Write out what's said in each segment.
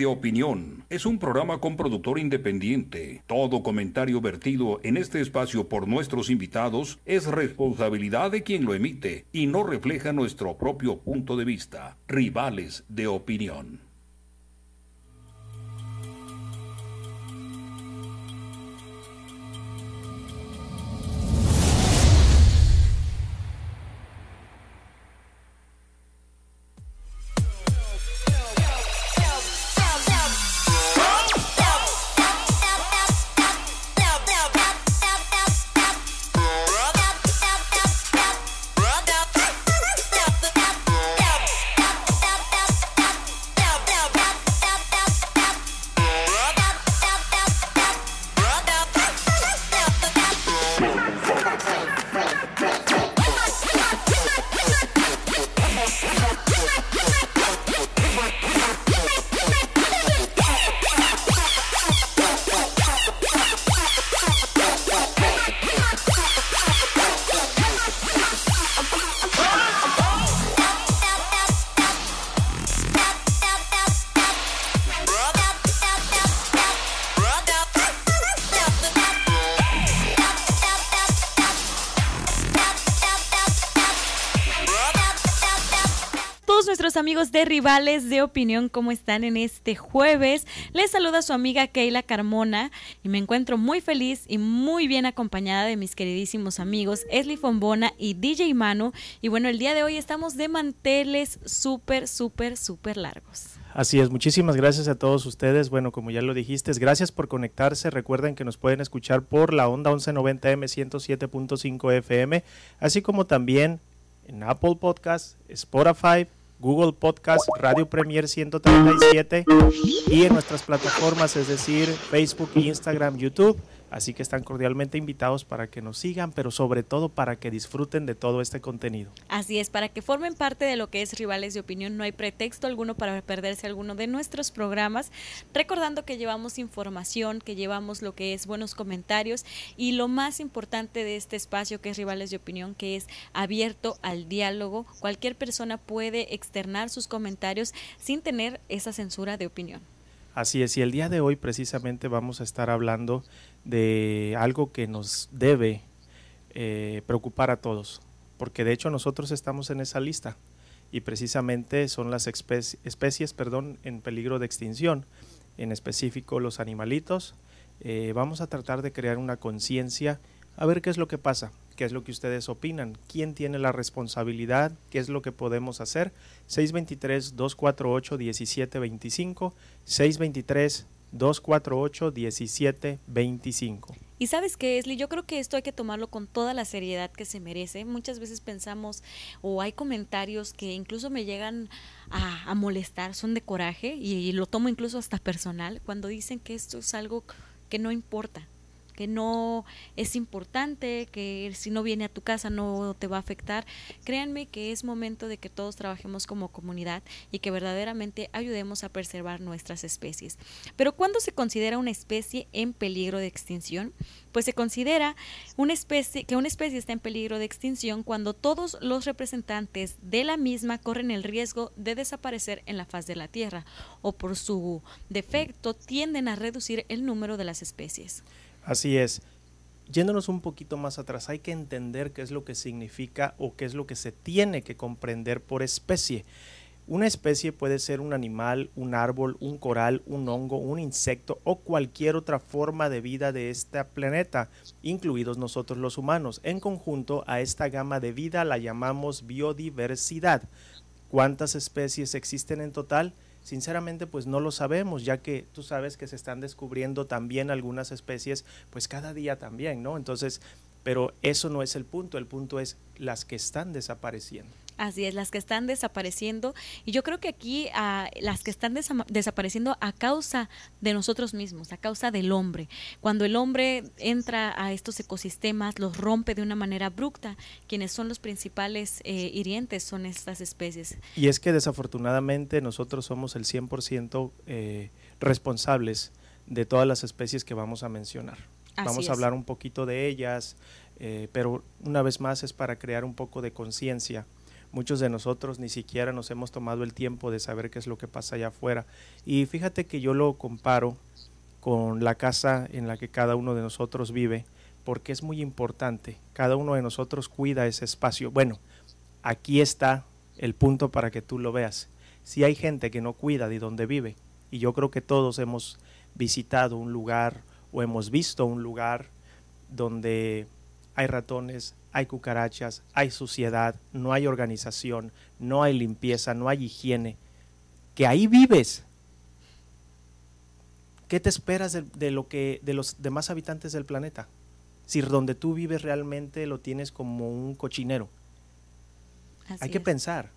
de Opinión es un programa con productor independiente. Todo comentario vertido en este espacio por nuestros invitados es responsabilidad de quien lo emite y no refleja nuestro propio punto de vista. Rivales de Opinión. De Rivales de Opinión, ¿cómo están en este jueves? Les saluda su amiga Keila Carmona y me encuentro muy feliz y muy bien acompañada de mis queridísimos amigos Esli Fombona y DJ Manu. Y bueno, el día de hoy estamos de manteles súper, súper, súper largos. Así es, muchísimas gracias a todos ustedes. Bueno, como ya lo dijiste, gracias por conectarse. Recuerden que nos pueden escuchar por la onda 1190M 107.5 FM, así como también en Apple Podcast, Spotify, Google Podcast, Radio Premier 137 y en nuestras plataformas, es decir, Facebook, Instagram, YouTube. Así que están cordialmente invitados para que nos sigan, pero sobre todo para que disfruten de todo este contenido. Así es, para que formen parte de lo que es Rivales de Opinión, no hay pretexto alguno para perderse alguno de nuestros programas, recordando que llevamos información, que llevamos lo que es buenos comentarios y lo más importante de este espacio que es Rivales de Opinión, que es abierto al diálogo. Cualquier persona puede externar sus comentarios sin tener esa censura de opinión. Así es, y el día de hoy precisamente vamos a estar hablando de algo que nos debe eh, preocupar a todos, porque de hecho nosotros estamos en esa lista y precisamente son las especies perdón, en peligro de extinción, en específico los animalitos. Eh, vamos a tratar de crear una conciencia, a ver qué es lo que pasa, qué es lo que ustedes opinan, quién tiene la responsabilidad, qué es lo que podemos hacer. 623-248-1725, 623 248-1725. Y sabes qué, Esli, yo creo que esto hay que tomarlo con toda la seriedad que se merece. Muchas veces pensamos o hay comentarios que incluso me llegan a, molestar, son de coraje y lo tomo incluso hasta personal cuando dicen que esto es algo que no importa que no es importante, que si no viene a tu casa no te va a afectar. Créanme que es momento de que todos trabajemos como comunidad y que verdaderamente ayudemos a preservar nuestras especies. Pero ¿cuándo se considera una especie en peligro de extinción? Pues se considera una especie, que una especie está en peligro de extinción cuando todos los representantes de la misma corren el riesgo de desaparecer en la faz de la Tierra o por su defecto tienden a reducir el número de las especies. Así es. Yéndonos un poquito más atrás, hay que entender qué es lo que significa o qué es lo que se tiene que comprender por especie. Una especie puede ser un animal, un árbol, un coral, un hongo, un insecto o cualquier otra forma de vida de este planeta, incluidos nosotros los humanos. En conjunto a esta gama de vida la llamamos biodiversidad. ¿Cuántas especies existen en total? Sinceramente, pues no lo sabemos, ya que tú sabes que se están descubriendo también algunas especies, pues cada día también, ¿no? Entonces, pero eso no es el punto, el punto es las que están desapareciendo. Así es, las que están desapareciendo. Y yo creo que aquí ah, las que están desapareciendo a causa de nosotros mismos, a causa del hombre. Cuando el hombre entra a estos ecosistemas, los rompe de una manera abrupta, quienes son los principales eh, hirientes son estas especies. Y es que desafortunadamente nosotros somos el 100% eh, responsables de todas las especies que vamos a mencionar. vamos a hablar un poquito de ellas, eh, pero una vez más es para crear un poco de conciencia Muchos de nosotros ni siquiera nos hemos tomado el tiempo de saber qué es lo que pasa allá afuera. Y fíjate que yo lo comparo con la casa en la que cada uno de nosotros vive, porque es muy importante. Cada uno de nosotros cuida ese espacio. Bueno, aquí está el punto para que tú lo veas. Si hay gente que no cuida de donde vive, y yo creo que todos hemos visitado un lugar o hemos visto un lugar donde hay ratones, hay cucarachas, hay suciedad, no hay organización, no hay limpieza, no hay higiene, que ahí vives. ¿Qué te esperas de, lo que de los demás habitantes del planeta? Si donde tú vives realmente lo tienes como un cochinero. hay que pensar.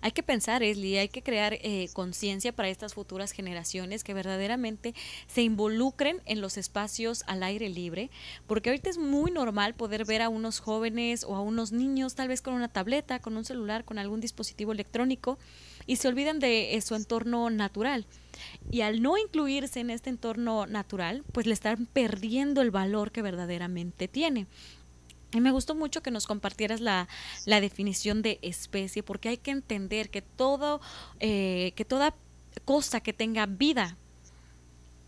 Hay que pensar, Esli, hay que crear eh, conciencia para estas futuras generaciones que verdaderamente se involucren en los espacios al aire libre, porque ahorita es muy normal poder ver a unos jóvenes o a unos niños tal vez con una tableta, con un celular, con algún dispositivo electrónico y se olvidan de eh, su entorno natural. Y al no incluirse en este entorno natural, pues le están perdiendo el valor que verdaderamente tiene. Y me gustó mucho que nos compartieras la, definición de especie, porque hay que entender que todo, eh, que toda cosa que tenga vida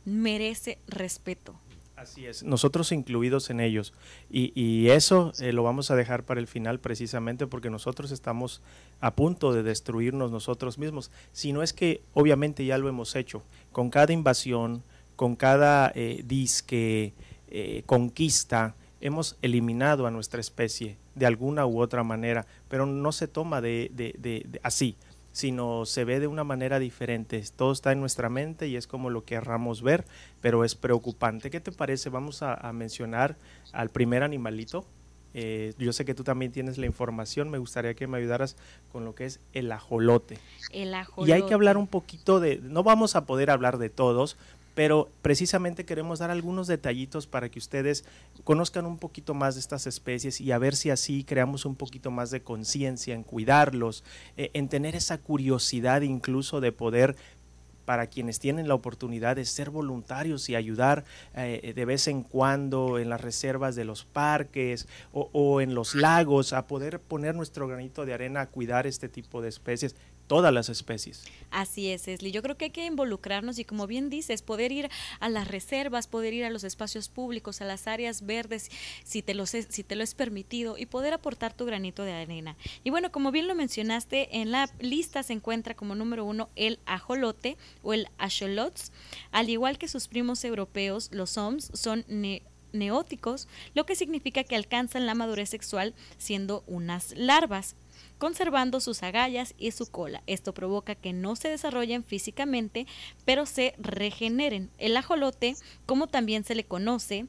merece respeto. Así es, nosotros incluidos en ellos. Y, eso eh, lo vamos a dejar para el final precisamente porque nosotros estamos a punto de destruirnos nosotros mismos. Si no es que obviamente ya lo hemos hecho, con cada invasión, con cada eh, disque, conquista, hemos eliminado a nuestra especie de alguna u otra manera, pero no se toma de, así, sino se ve de una manera diferente. Todo está en nuestra mente y es como lo querramos ver, pero es preocupante. ¿Qué te parece? Vamos a, mencionar al primer animalito. Eh, yo sé que tú también tienes la información, me gustaría que me ayudaras con lo que es el ajolote. El ajolote. Y hay que hablar un poquito de, no vamos a poder hablar de todos, pero precisamente queremos dar algunos detallitos para que ustedes conozcan un poquito más de estas especies y a ver si así creamos un poquito más de conciencia en cuidarlos, eh, en tener esa curiosidad incluso de poder para quienes tienen la oportunidad de ser voluntarios y ayudar eh, de vez en cuando en las reservas de los parques o, o, en los lagos a poder poner nuestro granito de arena a cuidar este tipo de especies todas las especies. Así es, Esli. Yo creo que hay que involucrarnos y como bien dices, poder ir a las reservas, poder ir a los espacios públicos, a las áreas verdes, si te, si te lo es permitido, y poder aportar tu granito de arena. Y bueno, como bien lo mencionaste, en la lista se encuentra como número uno el ajolote o el acholots, al igual que sus primos europeos, los OMS, son neóticos, lo que significa que alcanzan la madurez sexual siendo unas larvas conservando sus agallas y su cola. Esto provoca que no se desarrollen físicamente, pero se regeneren. El ajolote, como también se le conoce,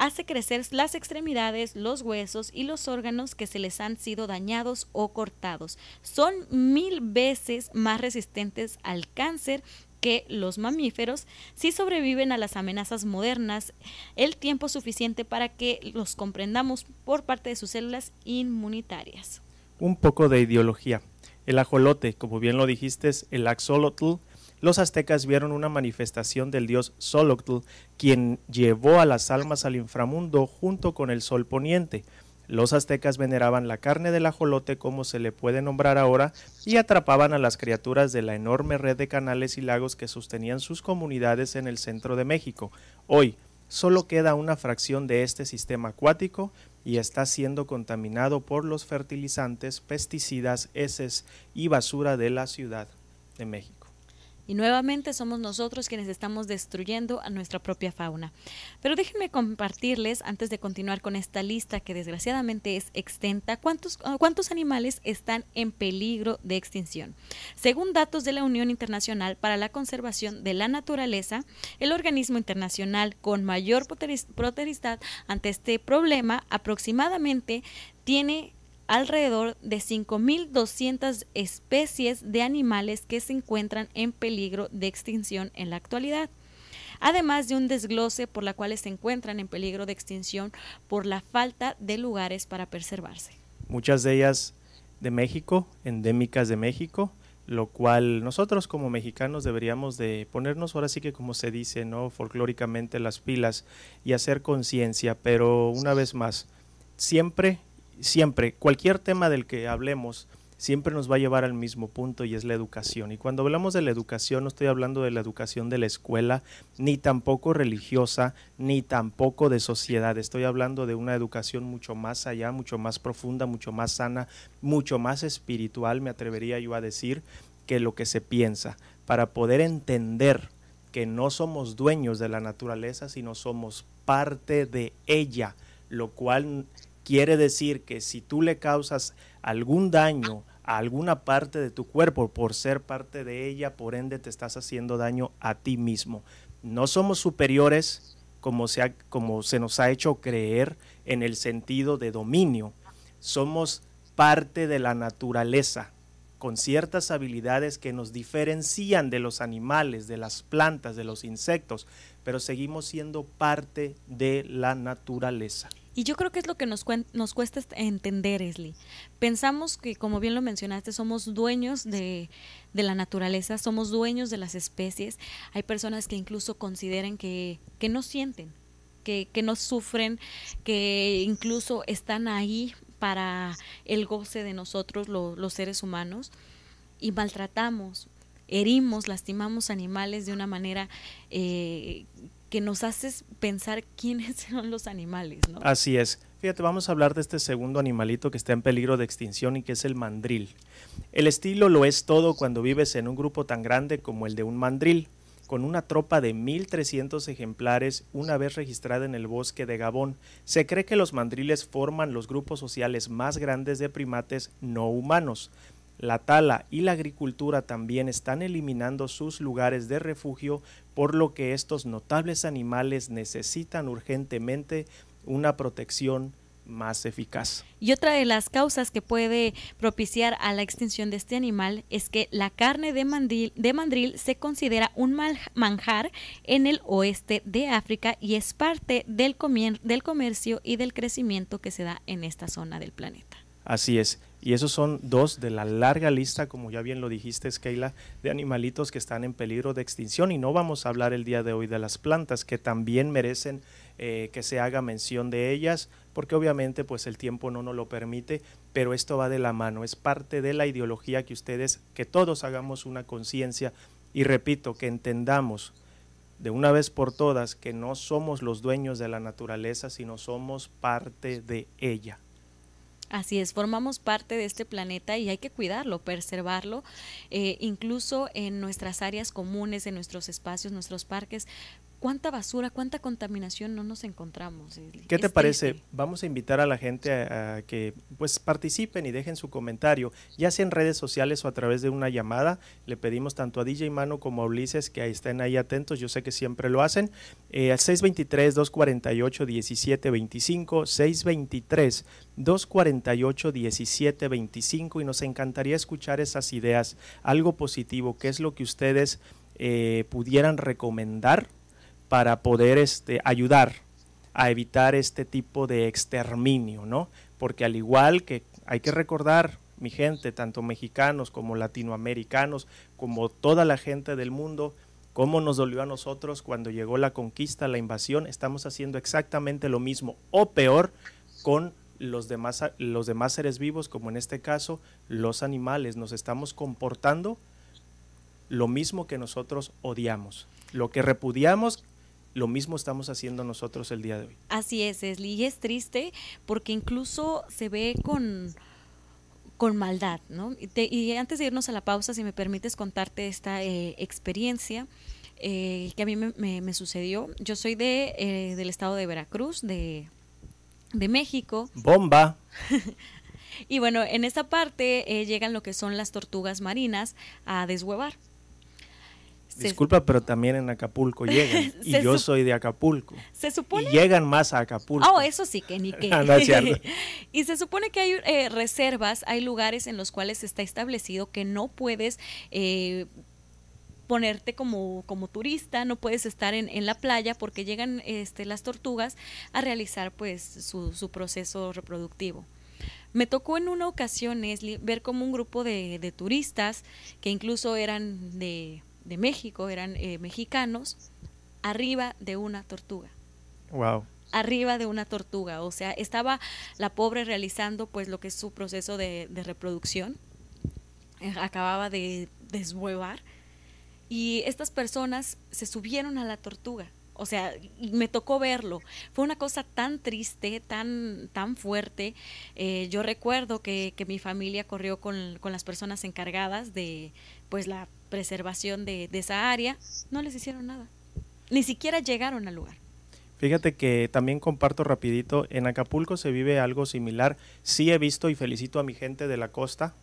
hace crecer las extremidades, los huesos y los órganos que se les han sido dañados o cortados. Son mil veces más resistentes al cáncer que los mamíferos si sobreviven a las amenazas modernas el tiempo suficiente para que los comprendamos por parte de sus células inmunitarias un poco de ideología. El ajolote, como bien lo dijiste, el axolotl. Los aztecas vieron una manifestación del dios Xolotl, quien llevó a las almas al inframundo junto con el sol poniente. Los aztecas veneraban la carne del ajolote como se le puede nombrar ahora y atrapaban a las criaturas de la enorme red de canales y lagos que sostenían sus comunidades en el centro de México. Hoy solo queda una fracción de este sistema acuático y está siendo contaminado por los fertilizantes, pesticidas, heces y basura de la Ciudad de México. Y nuevamente somos nosotros quienes estamos destruyendo a nuestra propia fauna. Pero déjenme compartirles, antes de continuar con esta lista que desgraciadamente es extensa, cuántos, cuántos animales están en peligro de extinción. Según datos de la Unión Internacional para la Conservación de la Naturaleza, el organismo internacional con mayor protestad ante este problema aproximadamente tiene alrededor de 5.200 especies de animales que se encuentran en peligro de extinción en la actualidad además de un desglose por la cual se encuentran en peligro de extinción por la falta de lugares para preservarse. Muchas de ellas de México, endémicas de México, lo cual nosotros como mexicanos deberíamos de ponernos ahora sí que como se dice, ¿no? folclóricamente las pilas y hacer conciencia, pero una vez más, siempre siempre, cualquier tema del que hablemos, siempre nos va a llevar al mismo punto y es la educación. Y cuando hablamos de la educación no estoy hablando de la educación de la escuela, ni tampoco religiosa, ni tampoco de sociedad. Estoy hablando de una educación mucho más allá, mucho más profunda, mucho más sana, mucho más espiritual, me atrevería yo a decir, que lo que se piensa, para poder entender que no somos dueños de la naturaleza, sino somos parte de ella, lo cual quiere decir que si tú le causas algún daño a alguna parte de tu cuerpo por ser parte de ella, por ende te estás haciendo daño a ti mismo. No somos superiores como se, como se nos ha hecho creer en el sentido de dominio. Somos parte de la naturaleza, con ciertas habilidades que nos diferencian de los animales, de las plantas, de los insectos, pero seguimos siendo parte de la naturaleza. Y yo creo que es lo que nos, nos cuesta entender, Esli. Pensamos que, como bien lo mencionaste, somos dueños de, de, la naturaleza, somos dueños de las especies. Hay personas que incluso consideran que, que no sienten, que, que no sufren, que incluso están ahí para el goce de nosotros, los seres humanos, y maltratamos, herimos, lastimamos animales de una manera eh, que nos hace pensar quiénes son los animales. ¿no? Así es. Fíjate, vamos a hablar de este segundo animalito que está en peligro de extinción y que es el mandril. El estilo lo es todo cuando vives en un grupo tan grande como el de un mandril con una tropa de 1.300 ejemplares una vez registrada en el bosque de Gabón. Se cree que los mandriles forman los grupos sociales más grandes de primates no humanos. La tala y la agricultura también están eliminando sus lugares de refugio, por lo que estos notables animales necesitan urgentemente una protección más eficaz. Y otra de las causas que puede propiciar a la extinción de este animal es que la carne de mandril, de mandril se considera un manjar en el oeste de África y es parte del, del comercio y del crecimiento que se da en esta zona del planeta. Así es. Y esos son dos de la larga lista, como ya bien lo dijiste, Keila, de animalitos que están en peligro de extinción. Y no vamos a hablar el día de hoy de las plantas, que también merecen eh, que se haga mención de ellas, porque obviamente pues el tiempo no nos lo permite, pero esto va de la mano, es parte de la ideología que ustedes, que todos hagamos una conciencia y repito, que entendamos de una vez por todas que no somos los dueños de la naturaleza, sino somos parte de ella. Así es, formamos parte de este planeta y hay que cuidarlo, preservarlo, eh, incluso en nuestras áreas comunes, en nuestros espacios, nuestros parques, cuánta basura, cuánta contaminación no nos encontramos. ¿Qué te parece? Vamos a invitar a la gente a, que pues participen y dejen su comentario, ya sea en redes sociales o a través de una llamada. Le pedimos tanto a DJ Mano como a Ulises que estén ahí atentos, yo sé que siempre lo hacen. Eh, al 623-248-1725, 623-248-1725 y nos encantaría escuchar esas ideas, algo positivo, qué es lo que ustedes eh, pudieran recomendar para poder este, ayudar a evitar este tipo de exterminio, ¿no? Porque al igual que hay que recordar, mi gente, tanto mexicanos como latinoamericanos, como toda la gente del mundo, cómo nos dolió a nosotros cuando llegó la conquista, la invasión, estamos haciendo exactamente lo mismo o peor con los demás, los demás seres vivos, como en este caso los animales, nos estamos comportando lo mismo que nosotros odiamos. Lo que repudiamos lo mismo estamos haciendo nosotros el día de hoy. Así es, Esli, y es triste porque incluso se ve con, con maldad, ¿no? Y, antes de irnos a la pausa, si me permites contarte esta eh, experiencia eh, que a mí me, sucedió. Yo soy de, eh, del estado de Veracruz, de, de México. Bomba. y bueno, en esta parte llegan lo que son las tortugas marinas a deshuevar. Disculpa, pero también en Acapulco llegan. y yo soy de Acapulco. Se supone. Y llegan más a Acapulco. Oh, eso sí, que ni qué. y se supone que hay eh, reservas, hay lugares en los cuales está establecido que no puedes. Eh, ponerte como, como turista, no puedes estar en, en, la playa porque llegan este, las tortugas a realizar pues su, su proceso reproductivo. Me tocó en una ocasión, ver como un grupo de, de turistas que incluso eran de de México, eran eh, mexicanos, arriba de una tortuga. Wow. Arriba de una tortuga. O sea, estaba la pobre realizando pues lo que es su proceso de, reproducción eh, acababa de deshuevar y estas personas se subieron a la tortuga. O sea, me tocó verlo. Fue una cosa tan triste, tan, tan fuerte. Eh, yo recuerdo que, que, mi familia corrió con, con, las personas encargadas de pues la preservación de, de esa área. No les hicieron nada. Ni siquiera llegaron al lugar. Fíjate que también comparto rapidito, en Acapulco se vive algo similar. Sí he visto y felicito a mi gente de la costa.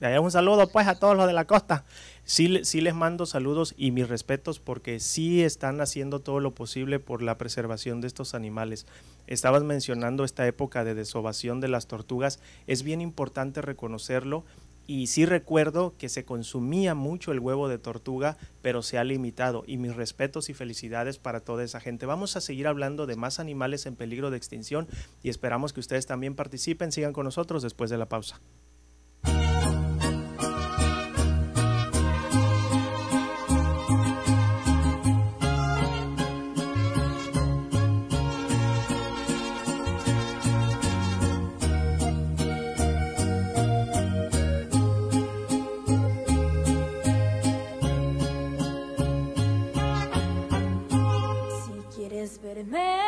Un saludo pues a todos los de la costa. Sí, sí les mando saludos y mis respetos porque sí están haciendo todo lo posible por la preservación de estos animales. Estabas mencionando esta época de desovación de las tortugas. Es bien importante reconocerlo y sí recuerdo que se consumía mucho el huevo de tortuga, pero se ha limitado. Y mis respetos y felicidades para toda esa gente. Vamos a seguir hablando de más animales en peligro de extinción y esperamos que ustedes también participen. Sigan con nosotros después de la pausa. experiment.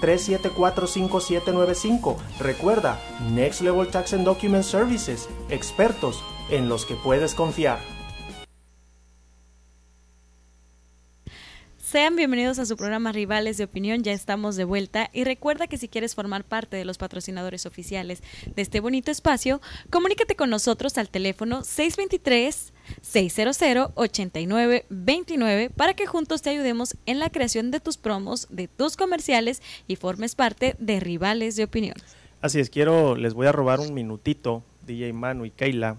3745795. Recuerda, Next Level Tax and Document Services, expertos en los que puedes confiar. Sean bienvenidos a su programa Rivales de Opinión, ya estamos de vuelta y recuerda que si quieres formar parte de los patrocinadores oficiales de este bonito espacio, comunícate con nosotros al teléfono 623 600-8929 para que juntos te ayudemos en la creación de tus promos, de tus comerciales y formes parte de Rivales de Opinión. Así es, quiero, les voy a robar un minutito, DJ Manu y Keila,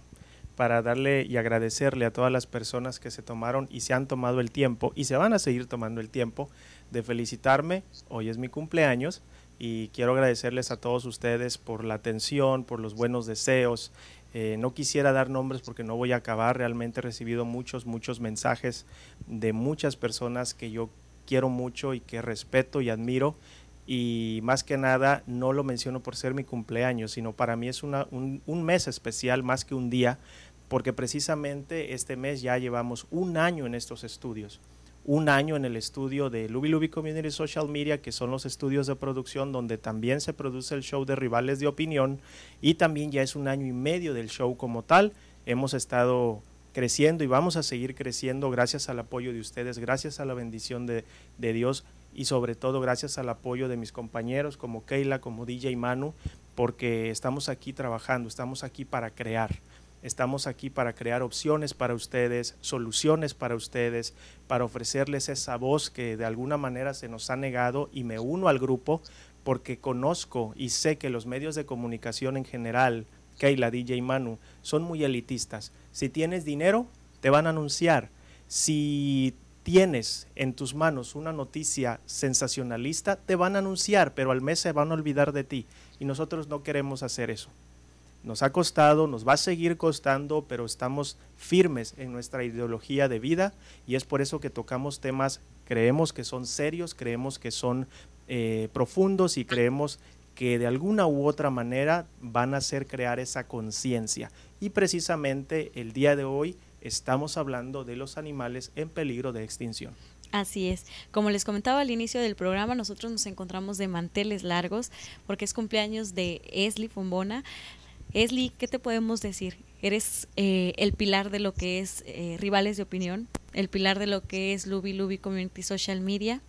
para darle y agradecerle a todas las personas que se tomaron y se han tomado el tiempo y se van a seguir tomando el tiempo de felicitarme. Hoy es mi cumpleaños y quiero agradecerles a todos ustedes por la atención, por los buenos deseos, eh, no quisiera dar nombres porque no voy a acabar. Realmente he recibido muchos, muchos mensajes de muchas personas que yo quiero mucho y que respeto y admiro. Y más que nada, no lo menciono por ser mi cumpleaños, sino para mí es un, un mes especial más que un día, porque precisamente este mes ya llevamos un año en estos estudios un año en el estudio de Luby Luby Community Social Media, que son los estudios de producción donde también se produce el show de Rivales de Opinión y también ya es un año y medio del show como tal. Hemos estado creciendo y vamos a seguir creciendo gracias al apoyo de ustedes, gracias a la bendición de, de Dios y sobre todo gracias al apoyo de mis compañeros como Keila, como DJ Manu, porque estamos aquí trabajando, estamos aquí para crear. Estamos aquí para crear opciones para ustedes, soluciones para ustedes, para ofrecerles esa voz que de alguna manera se nos ha negado y me uno al grupo porque conozco y sé que los medios de comunicación en general, Keila, DJ Manu, son muy elitistas. Si tienes dinero, te van a anunciar. Si tienes en tus manos una noticia sensacionalista, te van a anunciar, pero al mes se van a olvidar de ti. Y nosotros no queremos hacer eso. Nos ha costado, nos va a seguir costando, pero estamos firmes en nuestra ideología de vida y es por eso que tocamos temas, creemos que son serios, creemos que son eh, profundos y creemos que de alguna u otra manera van a hacer crear esa conciencia. Y precisamente el día de hoy estamos hablando de los animales en peligro de extinción. Así es. Como les comentaba al inicio del programa, nosotros nos encontramos de manteles largos porque es cumpleaños de Esli Fombona. Esli, ¿qué te podemos decir? Eres eh, el pilar de lo que es eh, Rivales de Opinión, el pilar de lo que es Luby Luby Community Social Media.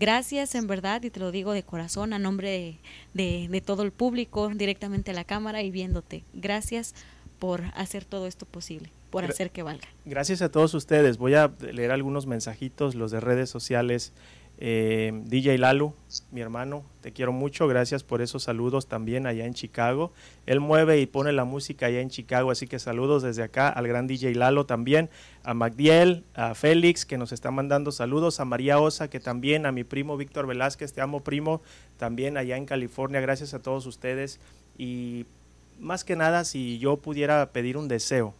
Gracias en verdad, y te lo digo de corazón, a nombre de, de todo el público, directamente a la cámara y viéndote. Gracias por hacer todo esto posible, por hacer que valga. Gracias a todos ustedes. Voy a leer algunos mensajitos, los de redes sociales. Eh, DJ Lalo, mi hermano, te quiero mucho, gracias por esos saludos también allá en Chicago. Él mueve y pone la música allá en Chicago, así que saludos desde acá al gran DJ Lalo también, a Magdiel, a Félix que nos está mandando saludos, a María Osa que también, a mi primo Víctor Velázquez, te amo primo, también allá en California, gracias a todos ustedes. Y más que nada, si yo pudiera pedir un deseo,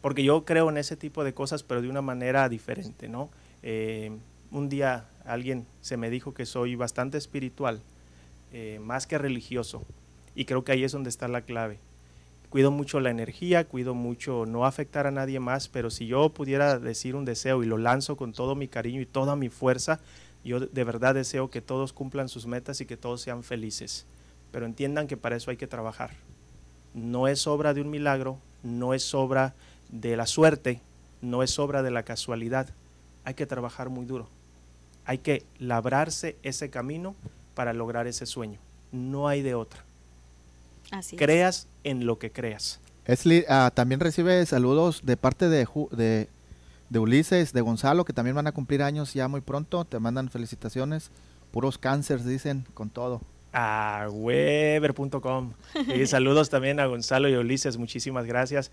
porque yo creo en ese tipo de cosas, pero de una manera diferente, ¿no? Eh, un día alguien se me dijo que soy bastante espiritual, eh, más que religioso, y creo que ahí es donde está la clave. Cuido mucho la energía, cuido mucho no afectar a nadie más, pero si yo pudiera decir un deseo y lo lanzo con todo mi cariño y toda mi fuerza, yo de verdad deseo que todos cumplan sus metas y que todos sean felices. Pero entiendan que para eso hay que trabajar. No es obra de un milagro, no es obra de la suerte, no es obra de la casualidad. Hay que trabajar muy duro hay que labrarse ese camino para lograr ese sueño. No hay de otra. Así creas en lo que creas. Esli, ah, también recibe saludos de parte de, de, de, Ulises, de Gonzalo, que también van a cumplir años ya muy pronto. Te mandan felicitaciones. Puros cánceres, dicen, con todo a weber.com. Y saludos también a Gonzalo y Ulises, muchísimas gracias.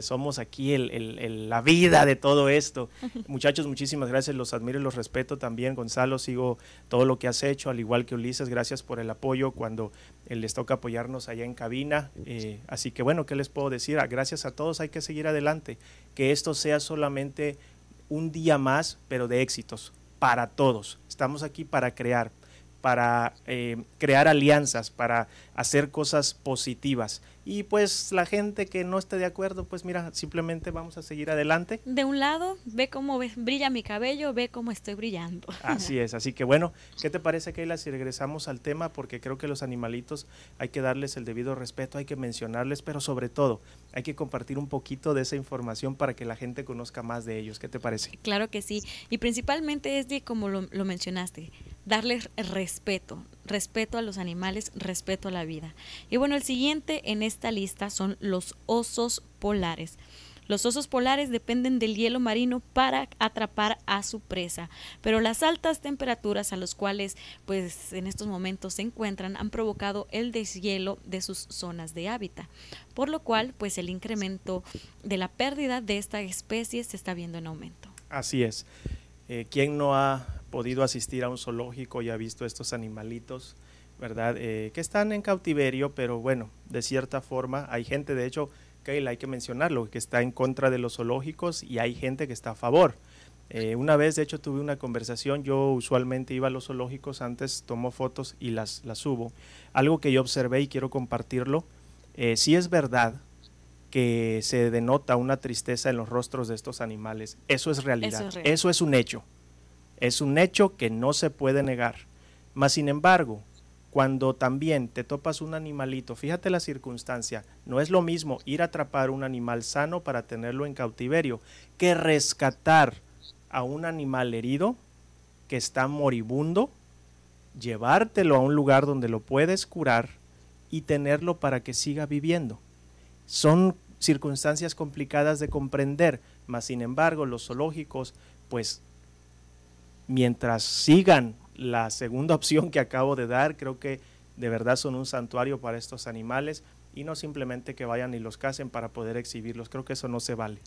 somos aquí el, la vida de todo esto. Muchachos, muchísimas gracias, los admiro y los respeto también. Gonzalo, sigo todo lo que has hecho, al igual que Ulises, gracias por el apoyo cuando eh, les toca apoyarnos allá en cabina. Eh, así que bueno, ¿qué les puedo decir? Ah, gracias a todos, hay que seguir adelante. Que esto sea solamente un día más, pero de éxitos para todos. Estamos aquí para crear, para eh, crear alianzas, para hacer cosas positivas. Y pues la gente que no esté de acuerdo, pues mira, simplemente vamos a seguir adelante. De un lado, ve cómo brilla mi cabello, ve cómo estoy brillando. Así es, así que bueno, ¿qué te parece, Keila, si regresamos al tema? Porque creo que los animalitos hay que darles el debido respeto, hay que mencionarles, pero sobre todo hay que compartir un poquito de esa información para que la gente conozca más de ellos. ¿Qué te parece? Claro que sí, y principalmente es de como lo, lo mencionaste, darles respeto, respeto a los animales, respeto a la vida. Y bueno, el siguiente en esta lista son los osos polares. Los osos polares dependen del hielo marino para atrapar a su presa, pero las altas temperaturas a los cuales pues en estos momentos se encuentran han provocado el deshielo de sus zonas de hábitat, por lo cual pues el incremento de la pérdida de esta especie se está viendo en aumento. Así es. Eh, ¿Quién no ha podido asistir a un zoológico y ha visto estos animalitos, ¿verdad? Eh, que están en cautiverio, pero bueno, de cierta forma hay gente, de hecho, que hay que mencionarlo, que está en contra de los zoológicos y hay gente que está a favor. Eh, una vez, de hecho, tuve una conversación, yo usualmente iba a los zoológicos, antes tomo fotos y las, las subo. Algo que yo observé y quiero compartirlo, eh, si es verdad que se denota una tristeza en los rostros de estos animales. Eso es realidad. Eso es real. Eso es un hecho. Es un hecho que no se puede negar. Mas, sin embargo, cuando también te topas un animalito, fíjate la circunstancia, no es lo mismo ir a atrapar un animal sano para tenerlo en cautiverio que rescatar a un animal herido que está moribundo, llevártelo a un lugar donde lo puedes curar y tenerlo para que siga viviendo. Son circunstancias complicadas de comprender, mas sin embargo los zoológicos, pues mientras sigan la segunda opción que acabo de dar, creo que de verdad son un santuario para estos animales y no simplemente que vayan y los casen para poder exhibirlos. Creo que eso no se vale.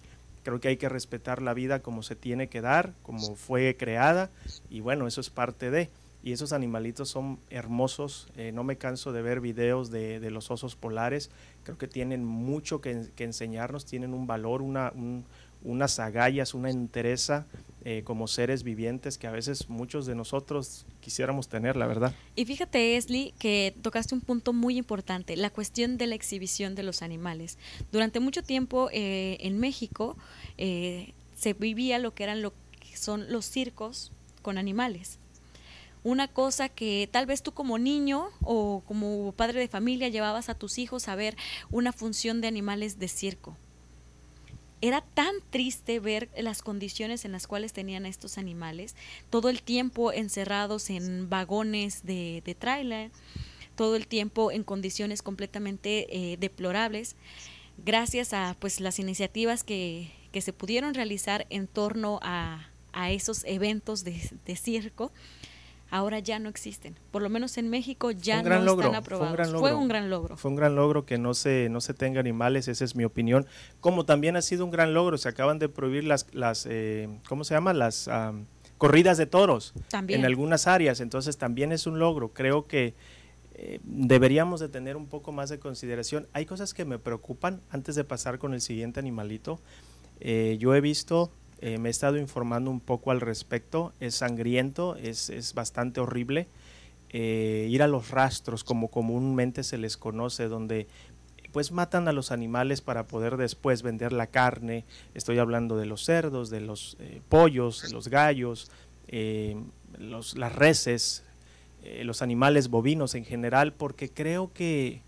Creo que hay que respetar la vida como se tiene que dar, como fue creada y bueno, eso es parte de. Y esos animalitos son hermosos. eh, no me canso de ver videos de, los osos polares. Creo que tienen mucho que, que enseñarnos, tienen un valor, una, un- unas agallas, una entereza eh, como seres vivientes que a veces muchos de nosotros quisiéramos tener, la verdad. Y fíjate, Esli, que tocaste un punto muy importante, la cuestión de la exhibición de los animales. Durante mucho tiempo eh, en México eh, se vivía lo que eran lo que son los circos con animales. Una cosa que tal vez tú como niño o como padre de familia llevabas a tus hijos a ver una función de animales de circo. Era tan triste ver las condiciones en las cuales tenían estos animales, todo el tiempo encerrados en vagones de, de tráiler, todo el tiempo en condiciones completamente eh, deplorables, gracias a pues las iniciativas que, que se pudieron realizar en torno a, a esos eventos de, de circo, ahora ya no existen. Por lo menos en México ya no logro, están fue un aprobados. Fue un gran logro. Fue un gran logro que no se, no se tenga animales, esa es mi opinión. Como también ha sido un gran logro, se acaban de prohibir las, las eh, ¿cómo se llama? Las corridas de toros También. en algunas áreas, entonces también es un logro. Creo que eh, deberíamos de tener un poco más de consideración. Hay cosas que me preocupan antes de pasar con el siguiente animalito. Eh, yo he visto, eh, me he estado informando un poco al respecto, es sangriento, es, es bastante horrible. eh, ir a los rastros, como comúnmente se les conoce, donde pues matan a los animales para poder después vender la carne. Estoy hablando de los cerdos, de los eh, pollos, los gallos, los, las reses, los animales bovinos en general, porque creo que,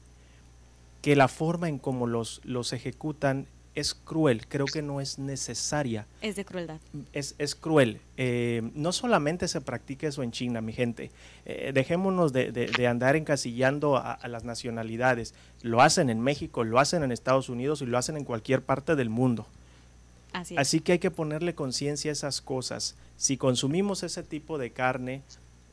que la forma en cómo los, los ejecutan es cruel, creo que no es necesaria Es de crueldad. es, es cruel. Eh, no solamente se practica eso en China, mi gente. Eh, dejémonos de, de- de andar encasillando a, a las nacionalidades. Lo hacen en México, lo hacen en Estados Unidos y lo hacen en cualquier parte del mundo. Así es. Así que hay que ponerle conciencia a esas cosas. Si consumimos ese tipo de carne,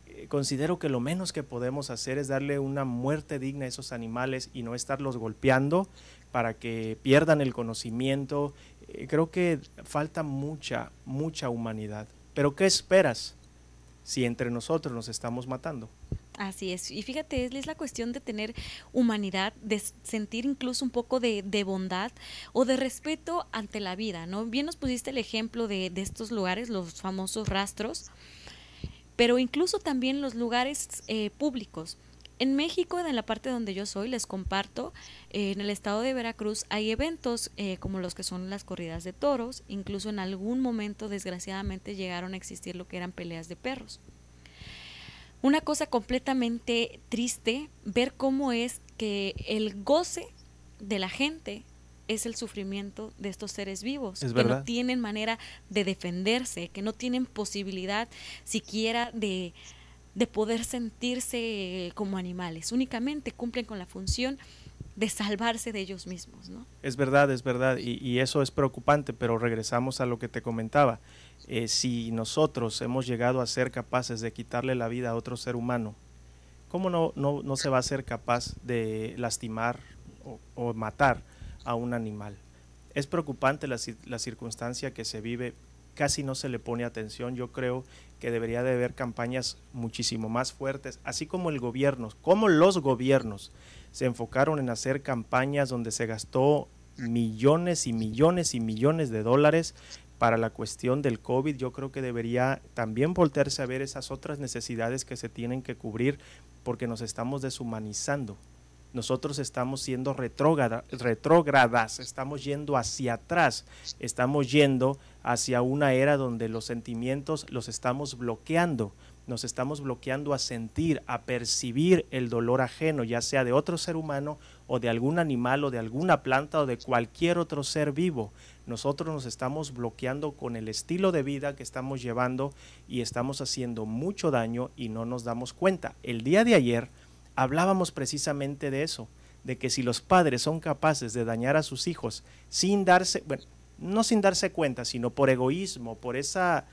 eh, considero que lo menos que podemos hacer es darle una muerte digna a esos animales y no estarlos golpeando para que pierdan el conocimiento. Eh, creo que falta mucha, mucha humanidad. Pero ¿qué esperas si entre nosotros nos estamos matando? Así es. Y fíjate, es, la cuestión de tener humanidad, de sentir incluso un poco de, de bondad o de respeto ante la vida, ¿no? Bien nos pusiste el ejemplo de, de estos lugares, los famosos rastros, pero incluso también los lugares eh, públicos. En México, en la parte donde yo soy, les comparto, eh, en el estado de Veracruz hay eventos eh, como los que son las corridas de toros, incluso en algún momento desgraciadamente llegaron a existir lo que eran peleas de perros. Una cosa completamente triste ver cómo es que el goce de la gente es el sufrimiento de estos seres vivos, Es que no tienen manera de defenderse, que no tienen posibilidad siquiera de, de poder sentirse como animales, únicamente cumplen con la función de salvarse de ellos mismos, ¿no? Es verdad, es verdad, y, y eso es preocupante, pero regresamos a lo que te comentaba. Eh, si nosotros hemos llegado a ser capaces de quitarle la vida a otro ser humano, ¿cómo no, no, no se va a ser capaz de lastimar o, o matar a un animal? Es preocupante la, la circunstancia que se vive, casi no se le pone atención. Yo creo que debería de haber campañas muchísimo más fuertes, así como el gobierno, como los gobiernos se enfocaron en hacer campañas donde se gastó millones y millones y millones de dólares para la cuestión del COVID. Yo creo que debería también voltearse a ver esas otras necesidades que se tienen que cubrir porque nos estamos deshumanizando. Nosotros estamos siendo retrógradas, estamos yendo hacia atrás, estamos yendo hacia una era donde los sentimientos los estamos bloqueando, nos estamos bloqueando a sentir, a percibir el dolor ajeno, ya sea de otro ser humano o de algún animal o de alguna planta o de cualquier otro ser vivo. Nosotros nos estamos bloqueando con el estilo de vida que estamos llevando y estamos haciendo mucho daño y no nos damos cuenta. El día de ayer hablábamos precisamente de eso, de que si los padres son capaces de dañar a sus hijos sin darse, bueno, no sin darse cuenta, sino por egoísmo, por esa,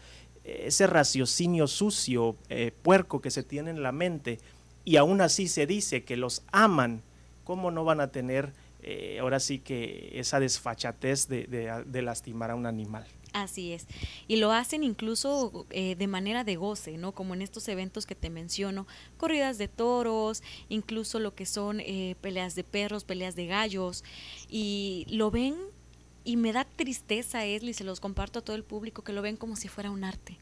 ese raciocinio sucio, eh, puerco que se tiene en la mente, y aún así se dice que los aman, ¿cómo no van a tener eh, ahora sí que esa desfachatez de lastimar a un animal? Así es. Y lo hacen incluso eh, de manera de goce, ¿no? Como en estos eventos que te menciono, corridas de toros, incluso lo que son eh, peleas de perros, peleas de gallos. Y lo ven y me da tristeza, Esli, se los comparto a todo el público, que lo ven como si fuera un arte.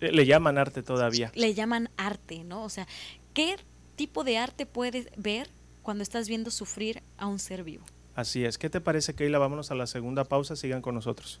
Le llaman arte todavía. Le llaman arte, ¿no? O sea, ¿qué tipo de arte puedes ver cuando estás viendo sufrir a un ser vivo? Así es. ¿Qué te parece, Keila? Vámonos a la segunda pausa. Sigan con nosotros.